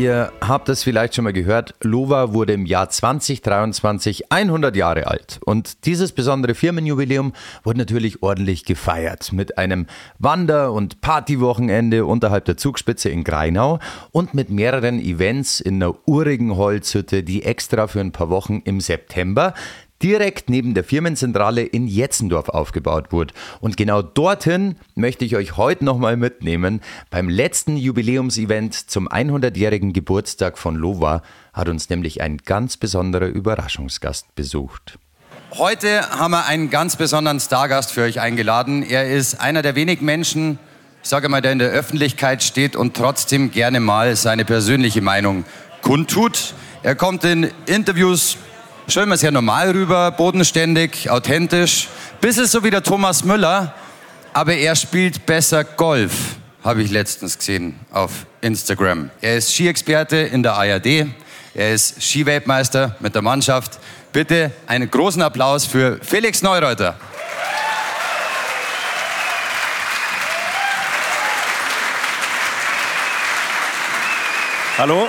Ihr habt es vielleicht schon mal gehört, Lova wurde im Jahr 2023 100 Jahre alt. Und dieses besondere Firmenjubiläum wurde natürlich ordentlich gefeiert mit einem Wander- und Partywochenende unterhalb der Zugspitze in Greinau und mit mehreren Events in einer urigen Holzhütte, die extra für ein paar Wochen im September direkt neben der Firmenzentrale in Jetzendorf aufgebaut wurde. Und genau dorthin möchte ich euch heute nochmal mitnehmen. Beim letzten Jubiläumsevent zum 100-jährigen Geburtstag von Lova hat uns nämlich ein ganz besonderer Überraschungsgast besucht. Heute haben wir einen ganz besonderen Stargast für euch eingeladen. Er ist einer der wenigen Menschen, ich sage mal, der in der Öffentlichkeit steht und trotzdem gerne mal seine persönliche Meinung kundtut. Er kommt in Interviews stellen wir es ja normal rüber, bodenständig, authentisch. Bisschen so wie der Thomas Müller, aber er spielt besser Golf, habe ich letztens gesehen auf Instagram. Er ist Skiexperte in der ARD, er ist Skiweltmeister mit der Mannschaft. Bitte einen großen Applaus für Felix Neureuter. Hallo.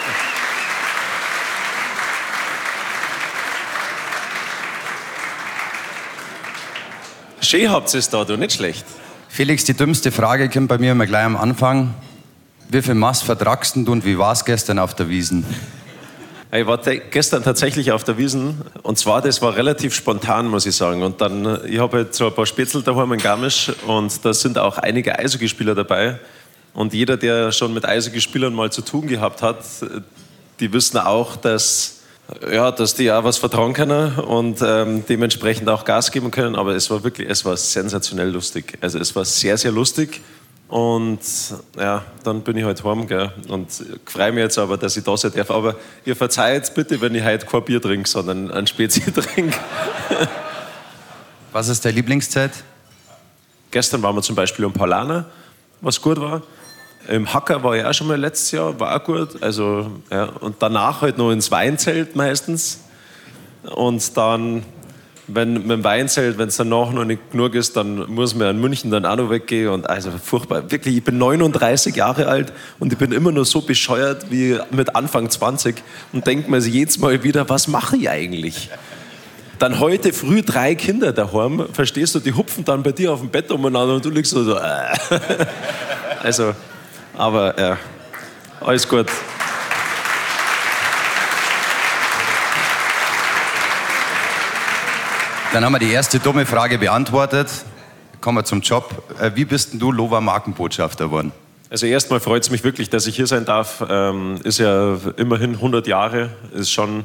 Schön habt ihr es da, du, nicht schlecht. Felix, die dümmste Frage kommt bei mir immer gleich am Anfang. Wie viel Mass vertragst du und wie war es gestern auf der Wiesen? Ich war gestern tatsächlich auf der Wiesen und zwar, das war relativ spontan, muss ich sagen. Und dann, ich habe jetzt so ein paar Spätzle daheim in Garmisch und da sind auch einige Eishockeyspieler dabei. Und jeder, der schon mit Eishockeyspielern mal zu tun gehabt hat, die wissen auch, dass ja, dass die auch was vertrauen können und ähm, dementsprechend auch Gas geben können. Aber es war wirklich, es war sensationell lustig. Also es war sehr, sehr lustig. Und ja, dann bin ich halt heim gell? und freue mich jetzt aber, dass ich da sein darf. Aber ihr verzeiht bitte, wenn ich heute kein Bier trinke, sondern ein Spezi trinke. Was ist deine Lieblingszeit? Gestern waren wir zum Beispiel um Paulaner, was gut war. Im Hacker war ich auch schon mal letztes Jahr, war auch gut. Also, ja. Und danach halt noch ins Weinzelt meistens. Und dann, wenn mit dem Weinzelt, wenn es danach noch nicht genug ist, dann muss man in München dann auch noch weggehen. Und also furchtbar. Wirklich, ich bin 39 Jahre alt und ich bin immer noch so bescheuert wie mit Anfang 20 und denke mir jedes Mal wieder, was mache ich eigentlich? Dann heute früh drei Kinder daheim, verstehst du, die hupfen dann bei dir auf dem Bett umeinander und du liegst so, so äh. Also, aber ja, alles gut. Dann haben wir die erste dumme Frage beantwortet. Kommen wir zum Job. Äh, wie bist denn du Lova Markenbotschafter geworden? Also erstmal freut es mich wirklich, dass ich hier sein darf. Ähm, ist ja immerhin 100 Jahre, ist schon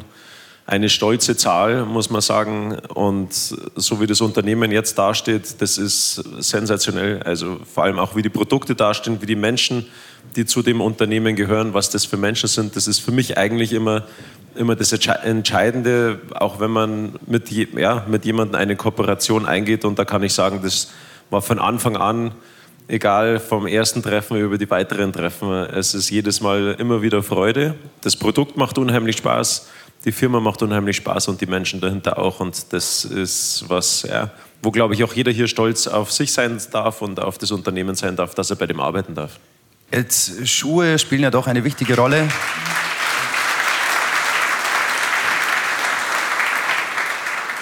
eine stolze Zahl, muss man sagen. Und so wie das Unternehmen jetzt dasteht, das ist sensationell. Also vor allem auch, wie die Produkte dastehen, wie die Menschen, die zu dem Unternehmen gehören, was das für Menschen sind. Das ist für mich eigentlich immer, immer das Entscheidende, auch wenn man mit, ja, mit jemandem eine Kooperation eingeht. Und da kann ich sagen, das war von Anfang an, egal vom ersten Treffen über die weiteren Treffen, es ist jedes Mal immer wieder Freude. Das Produkt macht unheimlich Spaß die Firma macht unheimlich Spaß und die Menschen dahinter auch. Und das ist was, ja, wo, glaube ich, auch jeder hier stolz auf sich sein darf und auf das Unternehmen sein darf, dass er bei dem arbeiten darf. Jetzt, Schuhe spielen ja doch eine wichtige Rolle.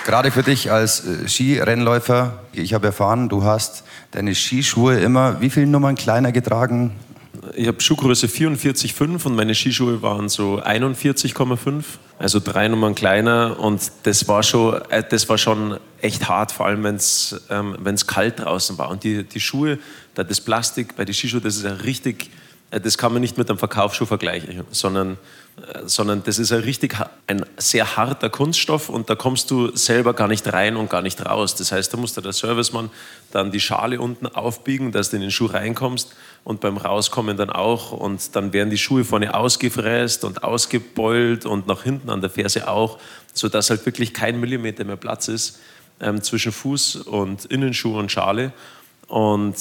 Gerade für dich als äh, Skirennläufer, ich habe erfahren, du hast deine Skischuhe immer wie viele Nummern kleiner getragen ich habe Schuhgröße 44,5 und meine Skischuhe waren so 41,5, also drei Nummern kleiner und das war schon, äh, das war schon echt hart, vor allem wenn es ähm, kalt draußen war. Und die, die Schuhe, das Plastik bei den Skischuhen, das ist ja richtig, das kann man nicht mit einem Verkaufsschuh vergleichen, sondern sondern das ist ein richtig ein sehr harter Kunststoff und da kommst du selber gar nicht rein und gar nicht raus. Das heißt, da muss der Servicemann dann die Schale unten aufbiegen, dass du in den Schuh reinkommst und beim Rauskommen dann auch und dann werden die Schuhe vorne ausgefräst und ausgebeult und nach hinten an der Ferse auch, sodass halt wirklich kein Millimeter mehr Platz ist ähm, zwischen Fuß und Innenschuh und Schale. Und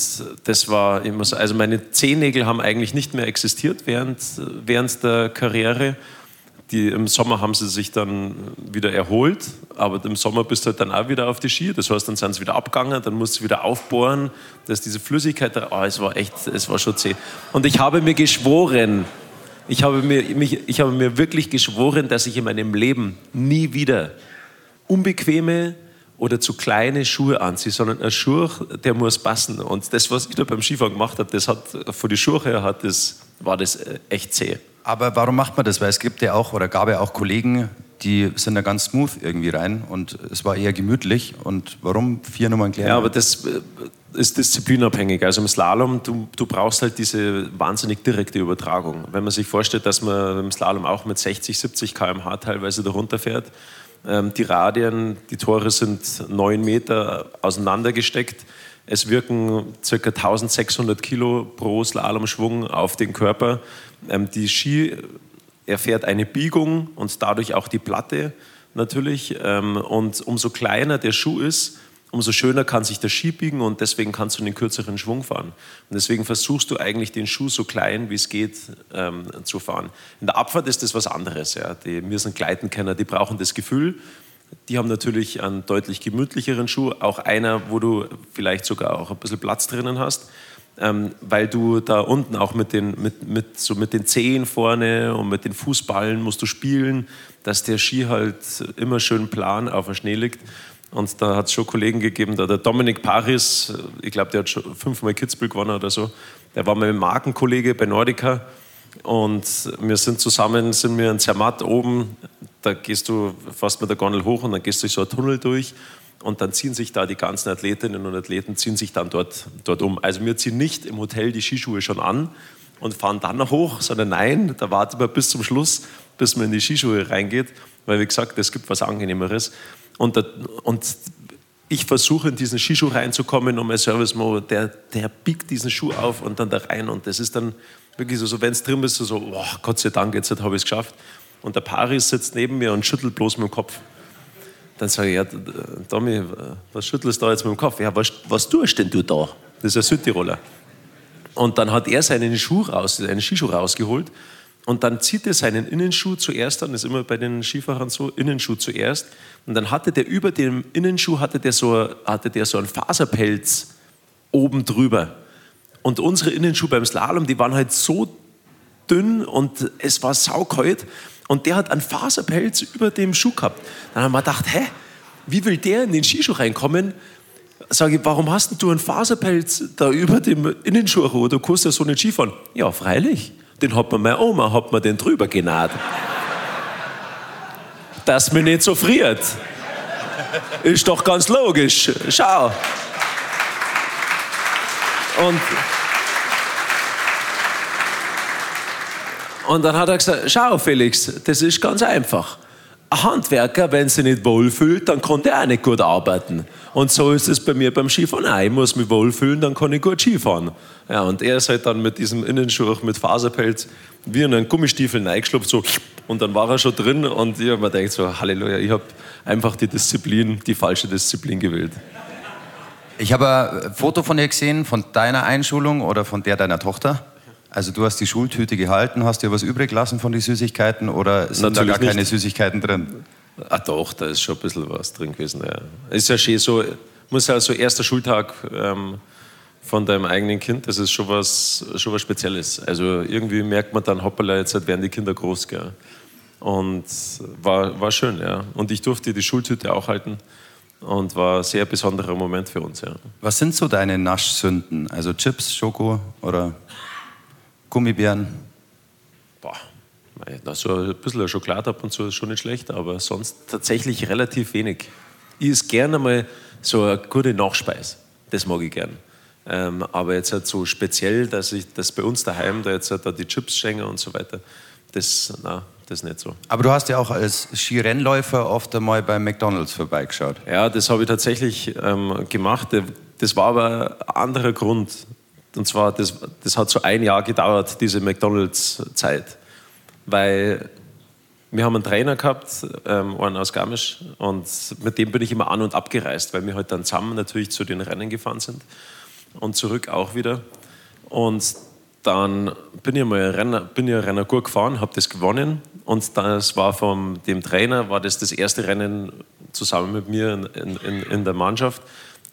das war immer so, also meine Zehennägel haben eigentlich nicht mehr existiert während, während der Karriere. die, Im Sommer haben sie sich dann wieder erholt, aber im Sommer bist du halt dann auch wieder auf die Ski. Das heißt, dann sind sie wieder abgegangen, dann musst du wieder aufbohren, dass diese Flüssigkeit, oh, es war echt, es war schon zäh. Und ich habe mir geschworen, ich habe mir, mich, ich habe mir wirklich geschworen, dass ich in meinem Leben nie wieder unbequeme oder zu kleine Schuhe anziehe, sondern ein Schuh, der muss passen. Und das, was ich da beim Skifahren gemacht habe, das hat von den Schuhen her hat das, war das äh, echt zäh. Aber warum macht man das? Weil es gibt ja auch oder gab ja auch Kollegen, die sind da ganz smooth irgendwie rein und es war eher gemütlich. Und warum vier Nummern klären? Ja, aber das äh, ist disziplinabhängig. Also im Slalom, du, du brauchst halt diese wahnsinnig direkte Übertragung. Wenn man sich vorstellt, dass man im Slalom auch mit 60, 70 km/h teilweise darunter fährt, ähm, die Radien, die Tore sind neun Meter auseinandergesteckt. Es wirken ca. 1600 Kilo pro Slalomschwung auf den Körper. Ähm, die Ski erfährt eine Biegung und dadurch auch die Platte natürlich. Ähm, und umso kleiner der Schuh ist, umso schöner kann sich der Ski biegen und deswegen kannst du einen kürzeren Schwung fahren. Und deswegen versuchst du eigentlich den Schuh so klein wie es geht ähm, zu fahren. In der Abfahrt ist das was anderes. Ja. Die, wir sind Gleitenkenner, die brauchen das Gefühl. Die haben natürlich einen deutlich gemütlicheren Schuh, auch einer, wo du vielleicht sogar auch ein bisschen Platz drinnen hast ähm, weil du da unten auch mit den, mit, mit, so mit den Zehen vorne und mit den Fußballen musst du spielen, dass der Ski halt immer schön plan auf dem Schnee liegt. Und da hat es schon Kollegen gegeben, da der Dominik Paris, ich glaube, der hat schon fünfmal Kitzbühel gewonnen oder so, der war mein Markenkollege bei Nordica. Und wir sind zusammen, sind wir in Zermatt oben, da gehst du fast mit der Gondel hoch und dann gehst du durch so einen Tunnel durch und dann ziehen sich da die ganzen Athletinnen und Athleten ziehen sich dann dort, dort um. Also wir ziehen nicht im Hotel die Skischuhe schon an und fahren dann noch hoch, sondern nein, da warten wir bis zum Schluss, bis man in die Skischuhe reingeht, weil wie gesagt, es gibt was Angenehmeres. Und, und ich versuche in diesen Skischuh reinzukommen und mein Service Mo, der, der biegt diesen Schuh auf und dann da rein und das ist dann wirklich so, so wenn es drin ist, so, oh, Gott sei Dank, jetzt habe ich es geschafft. Und der Paris sitzt neben mir und schüttelt bloß mit dem Kopf. Dann sage ich, ja, Tommy, was schüttelst du da jetzt mit dem Kopf? Ja, was, was tust denn du da? Das ist ein Südtiroler. Und dann hat er seinen Schuh raus, einen Skischuh rausgeholt und dann zieht er seinen Innenschuh zuerst an, das ist immer bei den Skifahrern so, Innenschuh zuerst. Und dann hatte der über dem Innenschuh hatte der so, hatte der so einen Faserpelz oben drüber. Und unsere Innenschuhe beim Slalom, die waren halt so dünn und es war saukalt. Und der hat einen Faserpelz über dem Schuh gehabt. Dann haben wir gedacht, hä, wie will der in den Skischuh reinkommen? Sage ich, warum hast du einen Faserpelz da über dem Innenschuh? Du kannst ja so nicht Skifahren. Ja, freilich. Den hat mir meine Oma, hat mir den drüber genaht. Dass mir nicht so friert. Ist doch ganz logisch. Schau. Und Und dann hat er gesagt, schau Felix, das ist ganz einfach. Ein Handwerker, wenn sich nicht wohlfühlt, dann kann der auch nicht gut arbeiten. Und so ist es bei mir beim Skifahren auch. Ich muss mich wohlfühlen, dann kann ich gut Skifahren. Ja, und er ist halt dann mit diesem Innenschuh, mit Faserpelz, wie in einen Gummistiefel reingeschlupft, so, und dann war er schon drin und ich habe mir gedacht, so, Halleluja, ich habe einfach die Disziplin, die falsche Disziplin gewählt. Ich habe ein Foto von dir gesehen, von deiner Einschulung oder von der deiner Tochter. Also du hast die Schultüte gehalten, hast dir was übrig lassen von den Süßigkeiten oder sind Natürlich da gar keine Süßigkeiten drin? Ah doch, da ist schon ein bisschen was drin gewesen. Ja. Ist ja schön so, muss ja so erster Schultag ähm, von deinem eigenen Kind, das ist schon was, schon was Spezielles. Also irgendwie merkt man dann, hoppala, jetzt werden die Kinder groß. Gell? Und war, war schön, ja. Und ich durfte die Schultüte auch halten und war ein sehr besonderer Moment für uns, ja. Was sind so deine Naschsünden? Also Chips, Schoko oder Gummibären? Boah, so ein bisschen Schokolade ab und zu ist schon nicht schlecht, aber sonst tatsächlich relativ wenig. Ich esse gerne mal so eine gute Nachspeise. Das mag ich gern. Ähm, aber jetzt halt so speziell, dass ich das bei uns daheim da jetzt halt da die Chips schenke und so weiter, das, na, das nicht so. Aber du hast ja auch als Skirennläufer oft einmal bei McDonalds vorbeigeschaut. Ja, das habe ich tatsächlich ähm, gemacht. Das war aber ein anderer Grund. Und zwar, das, das hat so ein Jahr gedauert, diese McDonalds-Zeit. Weil wir haben einen Trainer gehabt, ähm, einen aus Garmisch, und mit dem bin ich immer an- und abgereist, weil wir halt dann zusammen natürlich zu den Rennen gefahren sind und zurück auch wieder. Und dann bin ich mal Renner, bin ich Renner gut gefahren, habe das gewonnen und das war von dem Trainer, war das das erste Rennen zusammen mit mir in, in, in der Mannschaft.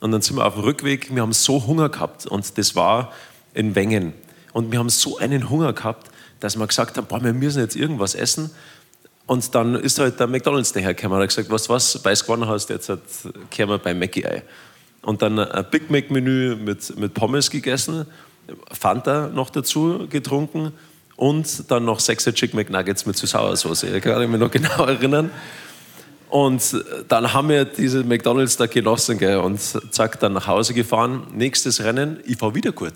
Und dann sind wir auf dem Rückweg, wir haben so Hunger gehabt und das war in Wengen. Und wir haben so einen Hunger gehabt, dass wir gesagt haben, boah, wir müssen jetzt irgendwas essen. Und dann ist halt der McDonalds dahergekommen und hat gesagt, was, was, weil du gewonnen hast, jetzt hat, wir bei Mackie ein. Und dann ein Big Mac Menü mit, mit Pommes gegessen, Fanta noch dazu getrunken und dann noch sechs Chicken McNuggets mit Süß-Sauersauce. Ich kann mich noch genau erinnern. Und dann haben wir diese McDonalds da genossen gell, und zack, dann nach Hause gefahren. Nächstes Rennen, ich fahre wieder gut.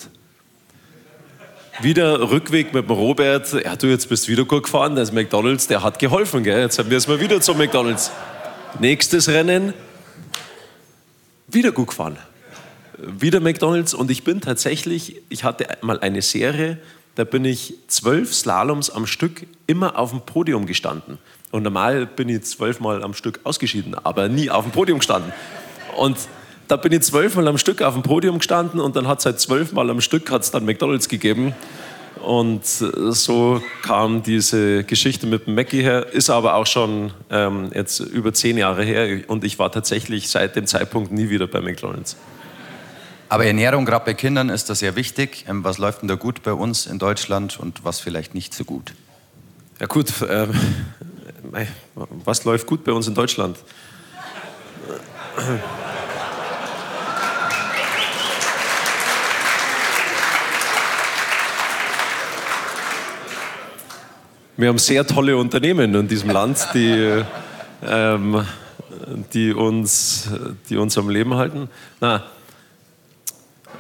Wieder Rückweg mit dem Robert. Ja, du, jetzt bist wieder gut gefahren. Das McDonalds, der hat geholfen. Gell? Jetzt haben wir es mal wieder zum McDonalds. Nächstes Rennen, wieder gut gefahren. Wieder McDonalds. Und ich bin tatsächlich, ich hatte mal eine Serie, da bin ich zwölf Slaloms am Stück immer auf dem Podium gestanden. Und normal bin ich zwölfmal am Stück ausgeschieden, aber nie auf dem Podium gestanden. Und da bin ich zwölfmal am Stück auf dem Podium gestanden und dann hat es halt zwölfmal am Stück hat's dann McDonalds gegeben. Und so kam diese Geschichte mit dem Mackie her, ist aber auch schon ähm, jetzt über zehn Jahre her und ich war tatsächlich seit dem Zeitpunkt nie wieder bei McDonalds. Aber Ernährung, gerade bei Kindern, ist das sehr wichtig. Ähm, was läuft denn da gut bei uns in Deutschland und was vielleicht nicht so gut? Ja gut, äh, was läuft gut bei uns in Deutschland? Wir haben sehr tolle Unternehmen in diesem Land, die, ähm, die, uns, die uns am Leben halten. Na,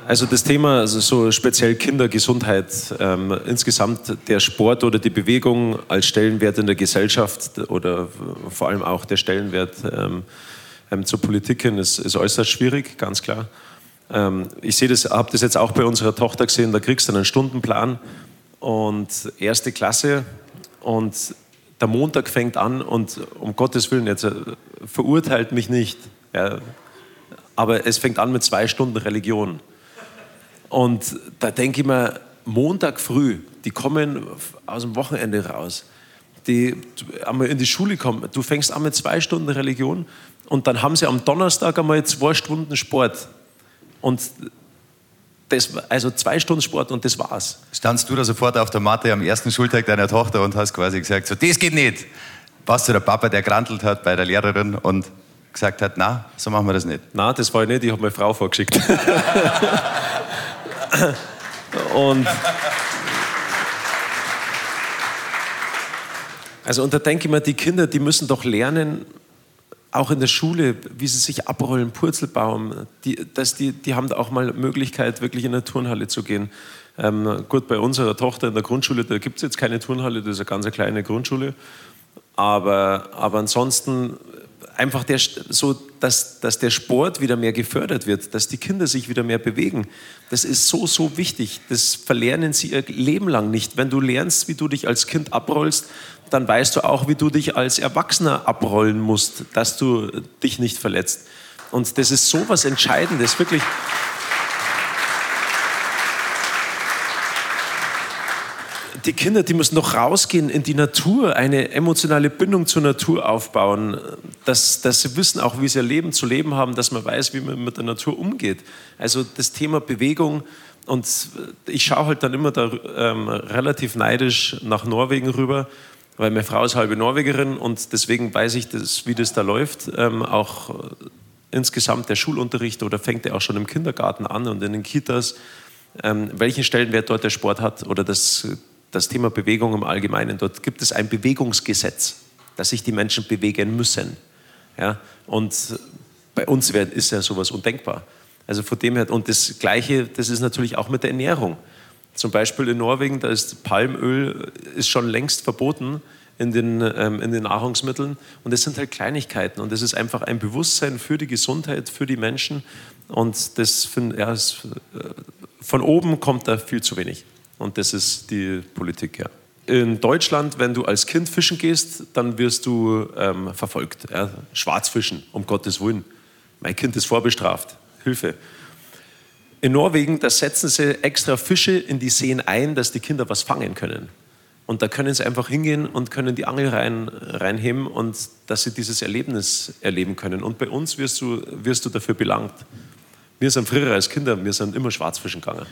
also das Thema, also so speziell Kindergesundheit, ähm, insgesamt der Sport oder die Bewegung als Stellenwert in der Gesellschaft oder vor allem auch der Stellenwert ähm, ähm, zur Politik hin ist, ist, äußerst schwierig, ganz klar. Ähm, ich sehe das, habe das jetzt auch bei unserer Tochter gesehen, da kriegst du einen Stundenplan und erste Klasse und der Montag fängt an und um Gottes Willen, jetzt äh, verurteilt mich nicht, ja, aber es fängt an mit zwei Stunden Religion. Und da denke ich mir, Montag früh, die kommen aus dem Wochenende raus, die einmal in die Schule kommen, du fängst an mit zwei Stunden Religion und dann haben sie am Donnerstag einmal zwei Stunden Sport. Und das, also zwei Stunden Sport und das war's. Standst du da sofort auf der Matte am ersten Schultag deiner Tochter und hast quasi gesagt, so, das geht nicht. Warst du der Papa, der grantelt hat bei der Lehrerin und gesagt hat, na, so machen wir das nicht? Na, das war ich nicht, ich habe meine Frau vorgeschickt. Und also und da denke ich mir, die Kinder, die müssen doch lernen, auch in der Schule, wie sie sich abrollen, Purzelbaum, die, dass die, die haben da auch mal Möglichkeit, wirklich in eine Turnhalle zu gehen. Ähm, gut, bei unserer Tochter in der Grundschule, da gibt es jetzt keine Turnhalle, das ist eine ganz kleine Grundschule. Aber, aber ansonsten einfach der, so, dass, dass der Sport wieder mehr gefördert wird, dass die Kinder sich wieder mehr bewegen. Das ist so, so wichtig. Das verlernen sie ihr Leben lang nicht. Wenn du lernst, wie du dich als Kind abrollst, dann weißt du auch, wie du dich als Erwachsener abrollen musst, dass du dich nicht verletzt. Und das ist so was Entscheidendes, wirklich. Die Kinder, die müssen noch rausgehen in die Natur, eine emotionale Bindung zur Natur aufbauen, dass, dass sie wissen auch, wie sie ihr Leben zu leben haben, dass man weiß, wie man mit der Natur umgeht. Also das Thema Bewegung und ich schaue halt dann immer da ähm, relativ neidisch nach Norwegen rüber, weil meine Frau ist halbe Norwegerin und deswegen weiß ich, das, wie das da läuft. Ähm, auch insgesamt der Schulunterricht oder fängt er auch schon im Kindergarten an und in den Kitas, ähm, welchen Stellenwert dort der Sport hat oder das das Thema Bewegung im Allgemeinen. Dort gibt es ein Bewegungsgesetz, dass sich die Menschen bewegen müssen. Ja? Und bei uns ist ja sowas undenkbar. Also von dem her, und das Gleiche, das ist natürlich auch mit der Ernährung. Zum Beispiel in Norwegen, da ist Palmöl ist schon längst verboten in den, ähm, in den Nahrungsmitteln. Und das sind halt Kleinigkeiten. Und das ist einfach ein Bewusstsein für die Gesundheit, für die Menschen. Und das find, ja, ist, äh, von oben kommt da viel zu wenig. Und das ist die Politik, ja. In Deutschland, wenn du als Kind fischen gehst, dann wirst du ähm, verfolgt. Ja? Schwarzfischen, um Gottes Willen. Mein Kind ist vorbestraft. Hilfe. In Norwegen, da setzen sie extra Fische in die Seen ein, dass die Kinder was fangen können. Und da können sie einfach hingehen und können die Angel rein, reinheben und dass sie dieses Erlebnis erleben können. Und bei uns wirst du, wirst du dafür belangt. Wir sind früher als Kinder, wir sind immer Schwarzfischen gegangen.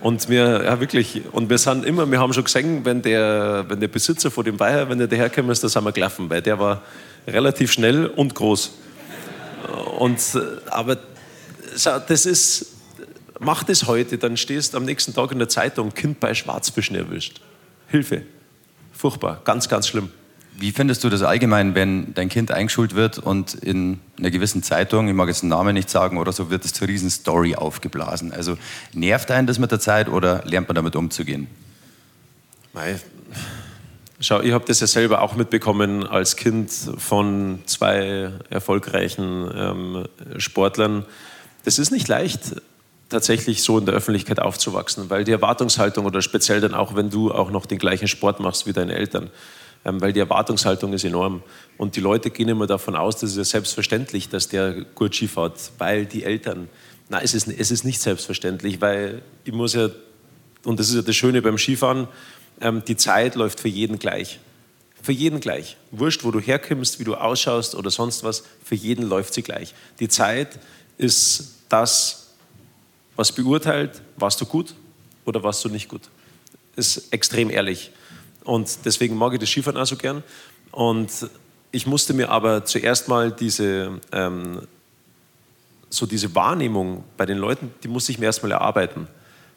Und wir, ja wirklich, und wir sind immer, wir haben schon gesehen, wenn der, wenn der Besitzer vor dem Weiher, wenn der daherkommen ist, da sind wir gelaufen, weil der war relativ schnell und groß. Und, aber das ist, mach das heute, dann stehst du am nächsten Tag in der Zeitung, Kind bei Schwarzfischen erwischt. Hilfe. Furchtbar, ganz, ganz schlimm. Wie findest du das allgemein, wenn dein Kind eingeschult wird und in einer gewissen Zeitung, ich mag jetzt den Namen nicht sagen oder so, wird es zur Riesenstory aufgeblasen? Also nervt einen das mit der Zeit oder lernt man damit umzugehen? Mei. Schau, ich habe das ja selber auch mitbekommen als Kind von zwei erfolgreichen ähm, Sportlern. Das ist nicht leicht, tatsächlich so in der Öffentlichkeit aufzuwachsen, weil die Erwartungshaltung oder speziell dann auch, wenn du auch noch den gleichen Sport machst wie deine Eltern, weil die Erwartungshaltung ist enorm. Und die Leute gehen immer davon aus, das ist ja selbstverständlich, dass der gut Ski fährt, weil die Eltern, nein, es ist, es ist nicht selbstverständlich, weil ich muss ja, und das ist ja das Schöne beim Skifahren, ähm, die Zeit läuft für jeden gleich. Für jeden gleich. Wurscht, wo du herkommst, wie du ausschaust oder sonst was, für jeden läuft sie gleich. Die Zeit ist das, was beurteilt, warst du gut oder warst du nicht gut. Ist extrem ehrlich. Und deswegen mag ich das Skifahren auch so gern. Und ich musste mir aber zuerst mal diese, ähm, so diese Wahrnehmung bei den Leuten, die musste ich mir erstmal erarbeiten.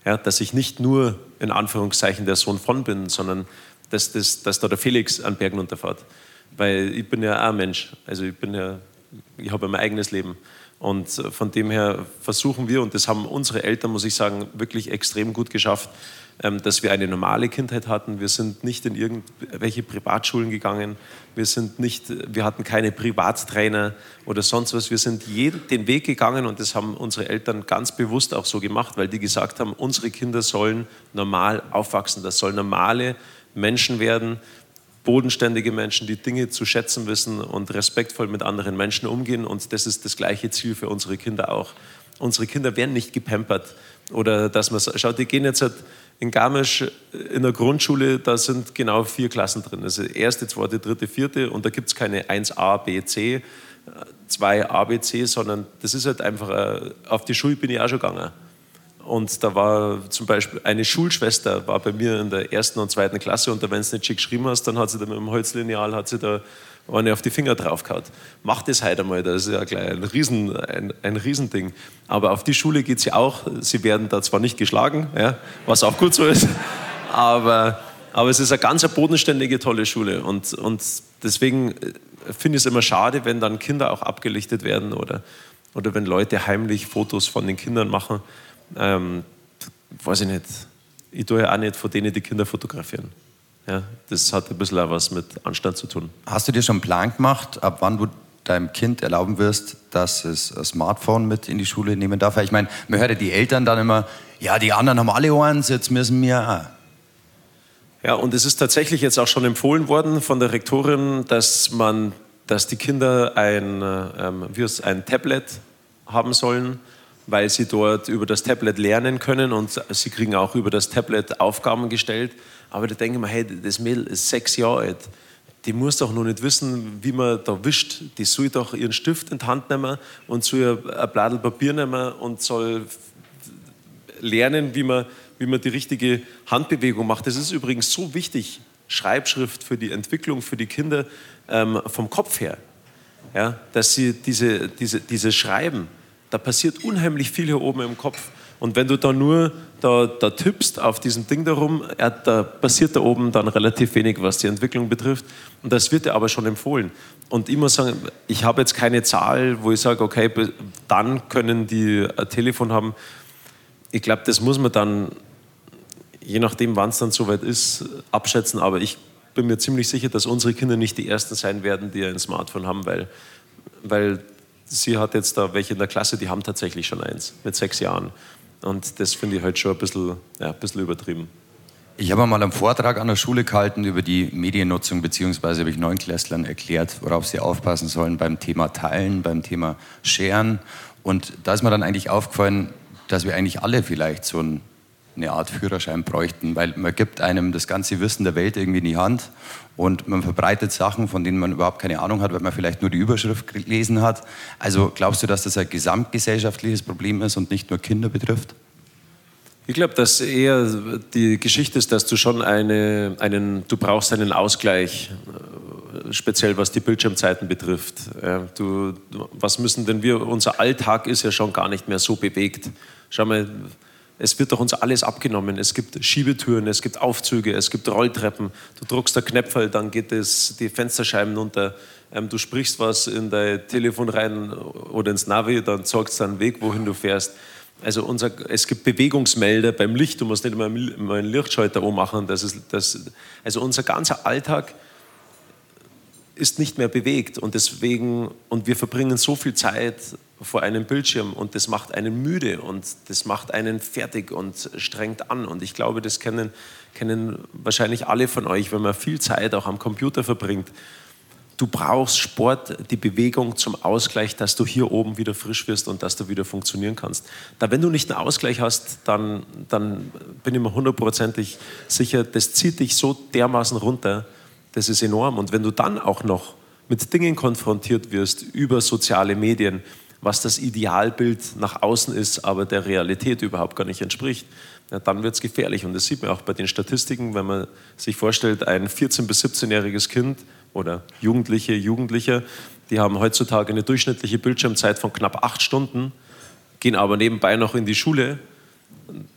Ja, dass ich nicht nur in Anführungszeichen der Sohn von bin, sondern dass, dass, dass da der Felix an Bergen runterfährt. Weil ich bin ja auch ein Mensch. Also ich bin ja, ich habe mein eigenes Leben. Und von dem her versuchen wir, und das haben unsere Eltern, muss ich sagen, wirklich extrem gut geschafft, ähm, dass wir eine normale Kindheit hatten. Wir sind nicht in irgendwelche Privatschulen gegangen. Wir, sind nicht, wir hatten keine Privattrainer oder sonst was. Wir sind jeden, den Weg gegangen und das haben unsere Eltern ganz bewusst auch so gemacht, weil die gesagt haben, unsere Kinder sollen normal aufwachsen. Das sollen normale Menschen werden, bodenständige Menschen, die Dinge zu schätzen wissen und respektvoll mit anderen Menschen umgehen. Und das ist das gleiche Ziel für unsere Kinder auch. Unsere Kinder werden nicht gepampert oder dass man schaut, die gehen jetzt halt in Garmisch in der Grundschule, da sind genau vier Klassen drin. Also erste, zweite, dritte, vierte und da gibt es keine 1a, b, c, 2 a, b, c, sondern das ist halt einfach, äh, auf die Schule bin ich auch schon gegangen. Und da war zum Beispiel eine Schulschwester, war bei mir in der ersten und zweiten Klasse und wenn du nicht schick geschrieben hast, dann hat sie da mit dem Holzlineal hat sie da eine auf die Finger draufgehauen. Mach das heute einmal, das ist ja gleich ein, Riesen, ein, ein Riesending. Aber auf die Schule geht sie auch. Sie werden da zwar nicht geschlagen, ja, was auch gut so ist, aber, aber es ist eine ganz bodenständige, tolle Schule. Und, und deswegen äh, finde ich es immer schade, wenn dann Kinder auch abgelichtet werden oder, oder wenn Leute heimlich Fotos von den Kindern machen ähm, weiß ich nicht, ich tue ja auch nicht von denen die Kinder fotografieren. Ja, das hat ein bisschen auch was mit Anstand zu tun. Hast du dir schon einen Plan gemacht, ab wann du deinem Kind erlauben wirst, dass es ein Smartphone mit in die Schule nehmen darf? Ich meine, man hört ja die Eltern dann immer, ja, die anderen haben alle eins, jetzt müssen wir auch. Ja, und es ist tatsächlich jetzt auch schon empfohlen worden von der Rektorin, dass man, dass die Kinder ein, ähm, ein Tablet haben sollen, weil sie dort über das Tablet lernen können und sie kriegen auch über das Tablet Aufgaben gestellt. Aber da denke ich mir, hey, das Mädel ist sechs Jahre alt. Die muss doch noch nicht wissen, wie man da wischt. Die soll doch ihren Stift in die Hand nehmen und soll ein Blatt Papier nehmen und soll lernen, wie man, wie man die richtige Handbewegung macht. Das ist übrigens so wichtig, Schreibschrift für die Entwicklung, für die Kinder ähm, vom Kopf her. Ja, dass sie diese, diese, dieses Schreiben, da passiert unheimlich viel hier oben im Kopf. Und wenn du da nur da, da tippst auf diesem Ding darum, ja, da passiert da oben dann relativ wenig, was die Entwicklung betrifft. Und das wird dir aber schon empfohlen. Und ich muss sagen, ich habe jetzt keine Zahl, wo ich sage, okay, dann können die ein Telefon haben. Ich glaube, das muss man dann, je nachdem, wann es dann soweit ist, abschätzen. Aber ich bin mir ziemlich sicher, dass unsere Kinder nicht die Ersten sein werden, die ein Smartphone haben, weil, weil sie hat jetzt da welche in der Klasse, die haben tatsächlich schon eins mit sechs Jahren. Und das finde ich halt schon ein bisschen, ja, ein bisschen übertrieben. Ich habe mal einen Vortrag an der Schule gehalten über die Mediennutzung, beziehungsweise habe ich Neunklässlern erklärt, worauf sie aufpassen sollen beim Thema Teilen, beim Thema Scheren. Und da ist mir dann eigentlich aufgefallen, dass wir eigentlich alle vielleicht so ein, eine Art Führerschein bräuchten, weil man gibt einem das ganze Wissen der Welt irgendwie in die Hand und man verbreitet Sachen, von denen man überhaupt keine Ahnung hat, weil man vielleicht nur die Überschrift gelesen hat. Also glaubst du, dass das ein gesamtgesellschaftliches Problem ist und nicht nur Kinder betrifft? Ich glaube, dass eher die Geschichte ist, dass du schon eine, einen, du brauchst einen Ausgleich, äh, speziell was die Bildschirmzeiten betrifft. Du, was müssen denn wir, unser Alltag ist ja schon gar nicht mehr so bewegt. Schau mal, es wird doch uns alles abgenommen. Es gibt Schiebetüren, es gibt Aufzüge, es gibt Rolltreppen. Du druckst der Knöpfel, dann geht es die Fensterscheiben runter. Ähm, du sprichst was in dein Telefon rein oder ins Navi, dann zeigst du einen Weg, wohin du fährst. Also unser, es gibt Bewegungsmelder beim Licht, du musst nicht immer einen Lichtschalter ummachen. Das ist, das, also unser ganzer Alltag ist nicht mehr bewegt und deswegen, und wir verbringen so viel Zeit vor einem Bildschirm und das macht einen müde und das macht einen fertig und strengt an. Und ich glaube, das kennen, kennen wahrscheinlich alle von euch, wenn man viel Zeit auch am Computer verbringt du brauchst Sport, die Bewegung zum Ausgleich, dass du hier oben wieder frisch wirst und dass du wieder funktionieren kannst. Da, wenn du nicht einen Ausgleich hast, dann, dann bin ich mir hundertprozentig sicher, das zieht dich so dermaßen runter, das ist enorm. Und wenn du dann auch noch mit Dingen konfrontiert wirst über soziale Medien, was das Idealbild nach außen ist, aber der Realität überhaupt gar nicht entspricht, ja, dann wird es gefährlich. Und das sieht man auch bei den Statistiken, wenn man sich vorstellt, ein 14- bis 17-jähriges Kind oder Jugendliche, Jugendliche, die haben heutzutage eine durchschnittliche Bildschirmzeit von knapp acht Stunden, gehen aber nebenbei noch in die Schule,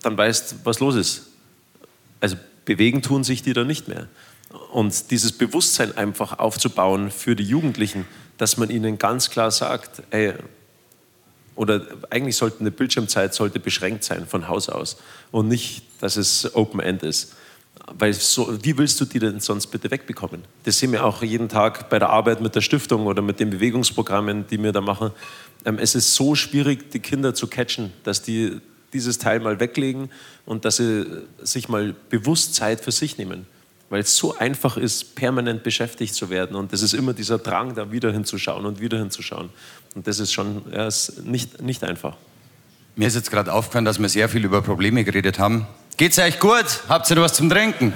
dann weißt, was los ist. Also bewegen tun sich die da nicht mehr. Und dieses Bewusstsein einfach aufzubauen für die Jugendlichen, dass man ihnen ganz klar sagt, ey, oder eigentlich sollte eine Bildschirmzeit sollte beschränkt sein von Haus aus und nicht, dass es Open End ist. Weil so, wie willst du die denn sonst bitte wegbekommen? Das sehen wir auch jeden Tag bei der Arbeit mit der Stiftung oder mit den Bewegungsprogrammen, die wir da machen. Ähm, es ist so schwierig, die Kinder zu catchen, dass die dieses Teil mal weglegen und dass sie sich mal bewusst Zeit für sich nehmen. Weil es so einfach ist, permanent beschäftigt zu werden. Und es ist immer dieser Drang, da wieder hinzuschauen und wieder hinzuschauen. Und das ist schon ja, ist nicht, nicht einfach. Mir ist jetzt gerade aufgefallen, dass wir sehr viel über Probleme geredet haben. Geht's euch gut? Habt ihr noch was zum Trinken?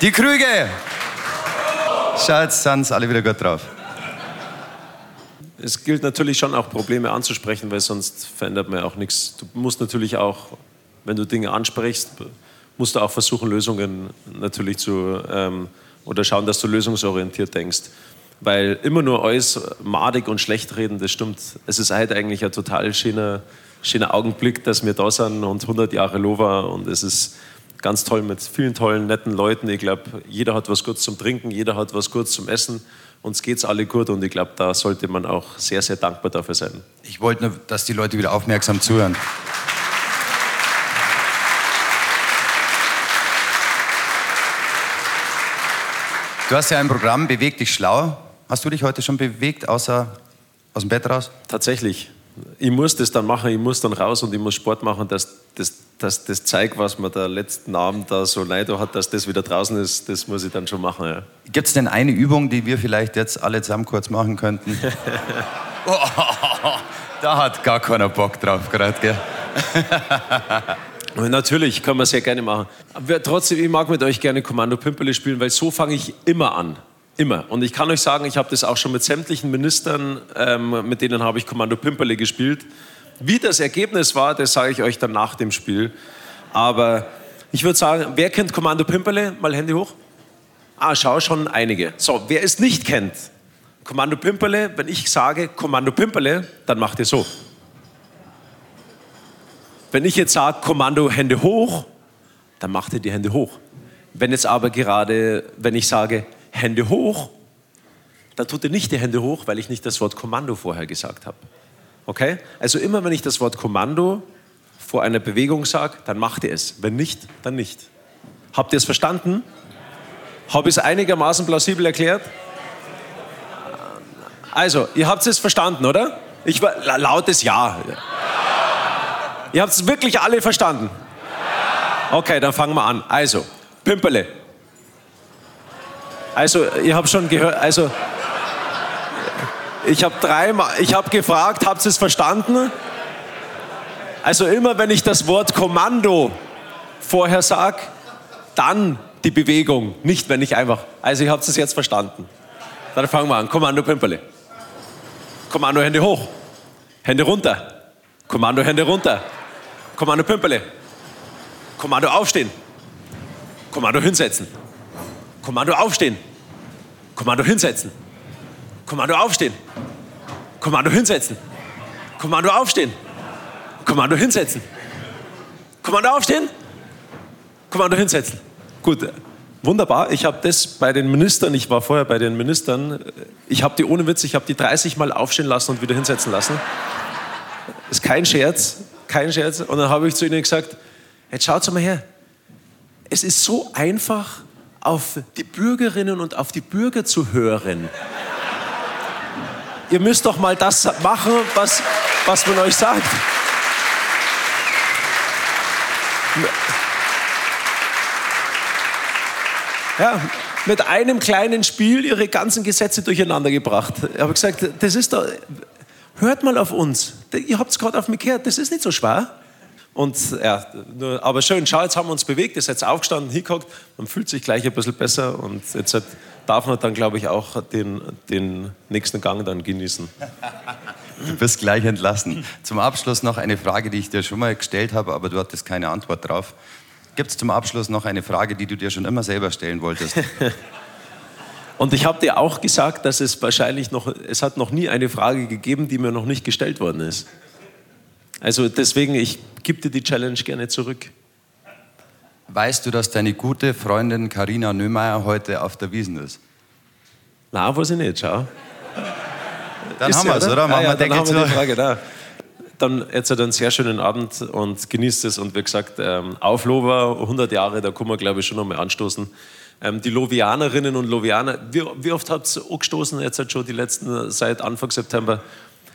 Die Krüge! Schaut, sind alle wieder gut drauf. Es gilt natürlich schon auch Probleme anzusprechen, weil sonst verändert man ja auch nichts. Du musst natürlich auch, wenn du Dinge ansprichst, musst du auch versuchen, Lösungen natürlich zu, ähm, oder schauen, dass du lösungsorientiert denkst. Weil immer nur alles madig und schlecht reden, das stimmt. Es ist halt eigentlich ein total schöner, schöner Augenblick, dass wir da sind und 100 Jahre Lova und es ist ganz toll mit vielen tollen, netten Leuten. Ich glaube, jeder hat was Gutes zum Trinken, jeder hat was Gutes zum Essen. Uns geht es alle gut und ich glaube, da sollte man auch sehr, sehr dankbar dafür sein. Ich wollte nur, dass die Leute wieder aufmerksam zuhören. Du hast ja ein Programm, Beweg dich schlau. Hast du dich heute schon bewegt, außer aus dem Bett raus? Tatsächlich ich muss das dann machen, ich muss dann raus und ich muss Sport machen, dass das, dass das zeigt, was man da letzten Abend da so leid hat, dass das wieder draußen ist, das muss ich dann schon machen. Ja. Gibt es denn eine Übung, die wir vielleicht jetzt alle zusammen kurz machen könnten? oh, da hat gar keiner Bock drauf gerade, gell? Natürlich, kann man sehr gerne machen. Aber trotzdem, ich mag mit euch gerne Kommando Pimperle spielen, weil so fange ich immer an. Immer. Und ich kann euch sagen, ich habe das auch schon mit sämtlichen Ministern, ähm, mit denen habe ich Kommando Pimperle gespielt. Wie das Ergebnis war, das sage ich euch dann nach dem Spiel. Aber ich würde sagen, wer kennt Kommando Pimperle? Mal Hände hoch. Ah, schau, schon einige. So, wer es nicht kennt, Kommando Pimperle, wenn ich sage Kommando Pimperle, dann macht ihr so. Wenn ich jetzt sage Kommando Hände hoch, dann macht ihr die Hände hoch. Wenn jetzt aber gerade, wenn ich sage Hände hoch, dann tut ihr nicht die Hände hoch, weil ich nicht das Wort Kommando vorher gesagt habe. Okay? Also immer wenn ich das Wort Kommando vor einer Bewegung sage, dann macht ihr es. Wenn nicht, dann nicht. Habt ihr es verstanden? Habe ich es einigermaßen plausibel erklärt? Also, ihr habt es verstanden, oder? Ich war lautes Ja. Ihr habt es wirklich alle verstanden? Okay, dann fangen wir an. Also, Pimperle. Also, ihr habt schon gehört, also, ich habe dreimal, ich habe gefragt, habt ihr es verstanden? Also immer wenn ich das Wort Kommando vorher sage, dann die Bewegung, nicht wenn ich einfach. Also ihr habt es jetzt verstanden. Dann fangen wir an. Kommando Pimperle. Kommando Hände hoch. Hände runter. Kommando Hände runter. Kommando Pimperle. Kommando aufstehen. Kommando hinsetzen. Kommando aufstehen. Kommando hinsetzen. Kommando aufstehen. Kommando hinsetzen. Kommando aufstehen. Kommando hinsetzen. Kommando aufstehen. Kommando hinsetzen. Gut, wunderbar. Ich habe das bei den Ministern, ich war vorher bei den Ministern, ich habe die ohne Witz, ich habe die 30 Mal aufstehen lassen und wieder hinsetzen lassen. Ist kein Scherz, kein Scherz. Und dann habe ich zu ihnen gesagt, jetzt schaut mal her. Es ist so einfach, auf die Bürgerinnen und auf die Bürger zu hören. Ihr müsst doch mal das machen, was, was man euch sagt. Ja, mit einem kleinen Spiel ihre ganzen Gesetze durcheinander gebracht. Ich habe gesagt, das ist doch, hört mal auf uns. Ihr habt es gerade auf mich gehört, das ist nicht so schwer. Und ja, nur, aber schön, schau, jetzt haben wir uns bewegt, ihr seid aufgestanden, hingeguckt, man fühlt sich gleich ein bisschen besser und jetzt darf man dann, glaube ich, auch den, den nächsten Gang dann genießen. Du bist gleich entlassen. Zum Abschluss noch eine Frage, die ich dir schon mal gestellt habe, aber du hattest keine Antwort drauf. Gibt es zum Abschluss noch eine Frage, die du dir schon immer selber stellen wolltest? Und ich habe dir auch gesagt, dass es wahrscheinlich noch, es hat noch nie eine Frage gegeben, die mir noch nicht gestellt worden ist. Also deswegen, ich gebe dir die Challenge gerne zurück. Weißt du, dass deine gute Freundin Karina Nömeyer heute auf der Wiesen ist? Na, weiß ich nicht, schau. Dann ist haben wir es, oder? Machen ah, ja, dann haben wir die Frage da. Dann jetzt einen sehr schönen Abend und genießt es. Und wie gesagt, ähm, auf Lova, 100 Jahre, da können wir, glaube ich, schon nochmal anstoßen. Ähm, die Lovianerinnen und Lovianer, wie, wie oft habt ihr angestoßen, jetzt halt schon die letzten, seit Anfang September?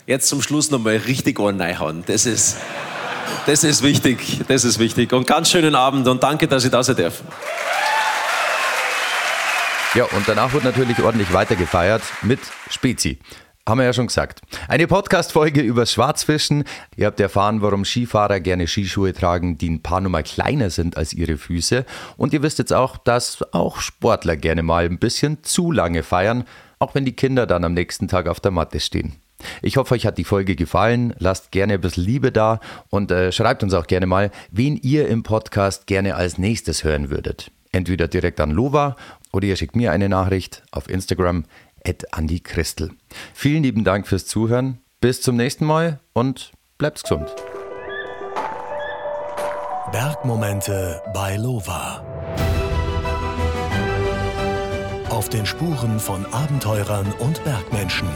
Jetzt zum Schluss nochmal richtig reinhauen. Das ist, das ist wichtig, das ist wichtig. Und ganz schönen Abend und danke, dass ich da sein darf. Ja, und danach wird natürlich ordentlich weitergefeiert mit Spezi. Haben wir ja schon gesagt. Eine Podcast-Folge über Schwarzfischen. Ihr habt erfahren, warum Skifahrer gerne Skischuhe tragen, die ein paar Nummer kleiner sind als ihre Füße. Und ihr wisst jetzt auch, dass auch Sportler gerne mal ein bisschen zu lange feiern, auch wenn die Kinder dann am nächsten Tag auf der Matte stehen. Ich hoffe, euch hat die Folge gefallen. Lasst gerne ein bisschen Liebe da und äh, schreibt uns auch gerne mal, wen ihr im Podcast gerne als nächstes hören würdet. Entweder direkt an Lova oder ihr schickt mir eine Nachricht auf Instagram Christel. Vielen lieben Dank fürs Zuhören. Bis zum nächsten Mal und bleibt gesund. Bergmomente bei Lova. Auf den Spuren von Abenteurern und Bergmenschen.